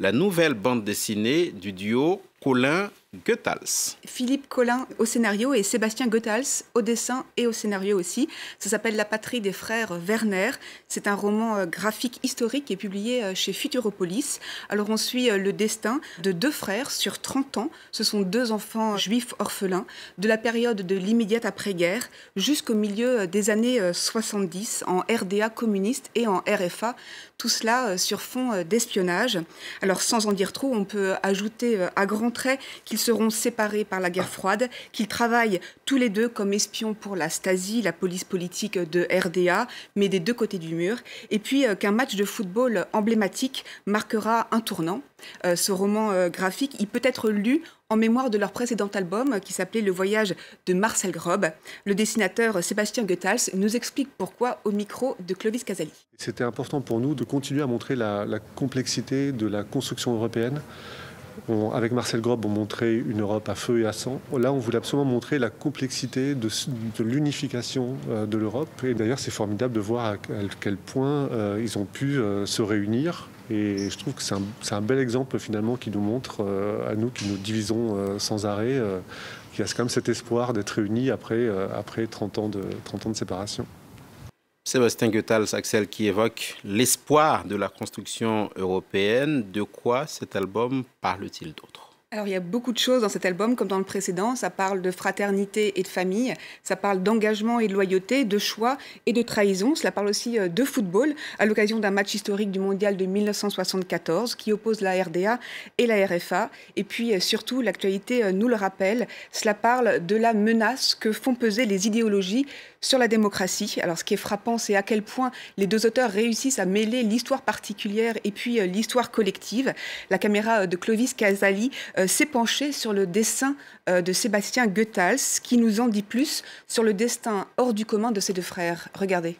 la nouvelle bande dessinée du duo Colin Goethals. Philippe Collin au scénario et Sébastien Goethals au dessin et au scénario aussi. Ça s'appelle La patrie des frères Werner. C'est un roman euh, graphique historique est publié euh, chez Futuropolis. Alors on suit euh, le destin de deux frères sur 30 ans. Ce sont deux enfants juifs orphelins de la période de l'immédiate après-guerre jusqu'au milieu des années 70 en RDA communiste et en RFA. Tout cela sur fond d'espionnage. Alors sans en dire trop, on peut ajouter à grands qu'ils seront séparés par la guerre froide, qu'ils travaillent tous les deux comme espions pour la Stasi, la police politique de RDA, mais des deux côtés du mur, et puis euh, qu'un match de football emblématique marquera un tournant. Euh, ce roman euh, graphique, il peut être lu en mémoire de leur précédent album qui s'appelait Le voyage de Marcel Grob. Le dessinateur Sébastien Goethals nous explique pourquoi au micro de Clovis Casali. C'était important pour nous de continuer à montrer la complexité de la construction européenne avec Marcel Grob, on montrait une Europe à feu et à sang. Là, on voulait absolument montrer la complexité de, l'unification euh, de l'Europe. Et d'ailleurs, c'est formidable de voir à quel point euh, ils ont pu euh, se réunir. Et je trouve que c'est un, bel exemple finalement qui nous montre, à nous qui nous divisons sans arrêt, qu'il y a quand même cet espoir d'être réunis après, après 30, ans de, 30 ans de séparation. Sébastien Goethals, Axel, qui évoque l'espoir de la construction européenne. De quoi cet album parle-t-il d'autre? Alors il y a beaucoup de choses dans cet album, comme dans le précédent. Ça parle de fraternité et de famille, ça parle d'engagement et de loyauté, de choix et de trahison. Cela parle aussi euh, de football, à l'occasion d'un match historique du Mondial de 1974 qui oppose la RDA et la RFA. Et puis euh, surtout, l'actualité euh, nous le rappelle, cela parle de la menace que font peser les idéologies sur la démocratie. Alors ce qui est frappant, c'est à quel point les deux auteurs réussissent à mêler l'histoire particulière et puis l'histoire collective. La caméra de Clovis Casali s'est penché sur le dessin euh, de Sébastien Goethals, qui nous en dit plus sur le destin hors du commun de ces deux frères. Regardez.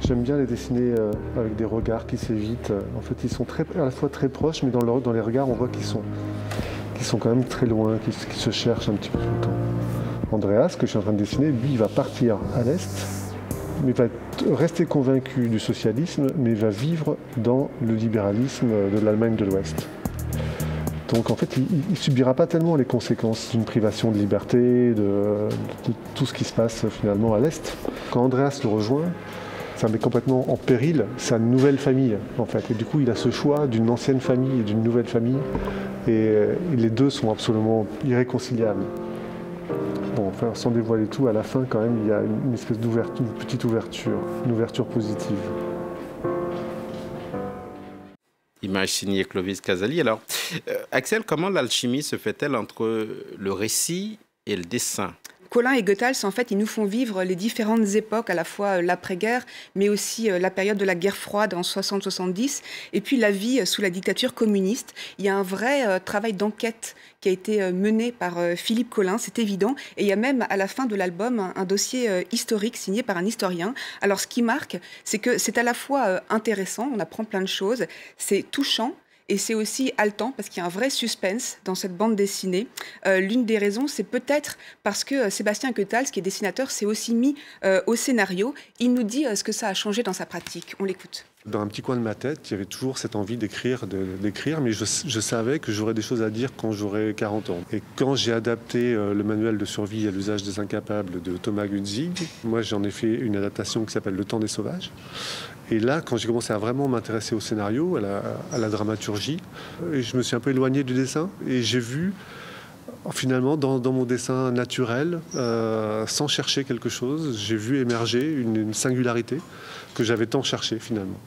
J'aime bien les dessiner euh, avec des regards qui s'évitent. En fait, ils sont très, à la fois très proches, mais dans, les regards, on voit qu'ils sont, sont quand même très loin, qu'ils se cherchent un petit peu tout le temps. Andreas, que je suis en train de dessiner, lui, il va partir à l'est mais va rester convaincu du socialisme, mais va vivre dans le libéralisme de l'Allemagne de l'Ouest. Donc en fait, il ne subira pas tellement les conséquences d'une privation de liberté, de, tout ce qui se passe finalement à l'Est. Quand Andreas le rejoint, ça met complètement en péril sa nouvelle famille, en fait. Et du coup, il a ce choix d'une ancienne famille et d'une nouvelle famille. Et les deux sont absolument irréconciliables sans dévoiler tout, à la fin, quand même, il y a une, espèce d'ouverture, une petite ouverture, une ouverture positive. Image signée Clovis Casali. Alors, euh, Axel, comment l'alchimie se fait-elle entre le récit et le dessin? Colin et Goethals, en fait, ils nous font vivre les différentes époques, à la fois euh, l'après-guerre, mais aussi euh, la période de la guerre froide en 60-70, et puis la vie euh, sous la dictature communiste. Il y a un vrai travail d'enquête qui a été mené par Philippe Collin, c'est évident, et il y a même à la fin de l'album un, dossier historique signé par un historien. Alors, ce qui marque, c'est que c'est à la fois intéressant, on apprend plein de choses, c'est touchant, et c'est aussi haletant parce qu'il y a un vrai suspense dans cette bande dessinée. Euh, l'une des raisons, c'est peut-être parce que euh, Sébastien Quetals, qui est dessinateur, s'est aussi mis euh, au scénario. Il nous dit ce que ça a changé dans sa pratique. On l'écoute. Dans un petit coin de ma tête, il y avait toujours cette envie d'écrire, d'écrire, mais je, savais que j'aurais des choses à dire quand j'aurais 40 ans. Et quand j'ai adapté le manuel de survie à l'usage des incapables de Thomas Gunzig, moi j'en ai fait une adaptation qui s'appelle Le temps des sauvages. Et là, quand j'ai commencé à vraiment m'intéresser au scénario, à la, dramaturgie, je me suis un peu éloigné du dessin et j'ai vu finalement dans, mon dessin naturel, euh, sans chercher quelque chose, j'ai vu émerger une singularité que j'avais tant cherché finalement.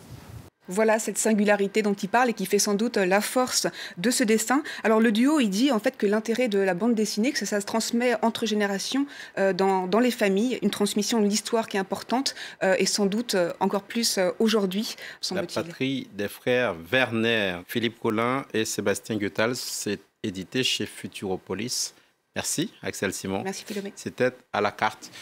Voilà cette singularité dont il parle et qui fait sans doute la force de ce dessin. Alors le duo, il dit en fait que l'intérêt de la bande dessinée, que ça, se transmet entre générations euh, dans, les familles, une transmission de l'histoire qui est importante euh, et sans doute euh, encore plus aujourd'hui. La patrie des frères Werner, Philippe Collin et Sébastien Goethals, c'est édité chez Futuropolis. Merci Axel Simon. Merci Philomé. C'était à la carte.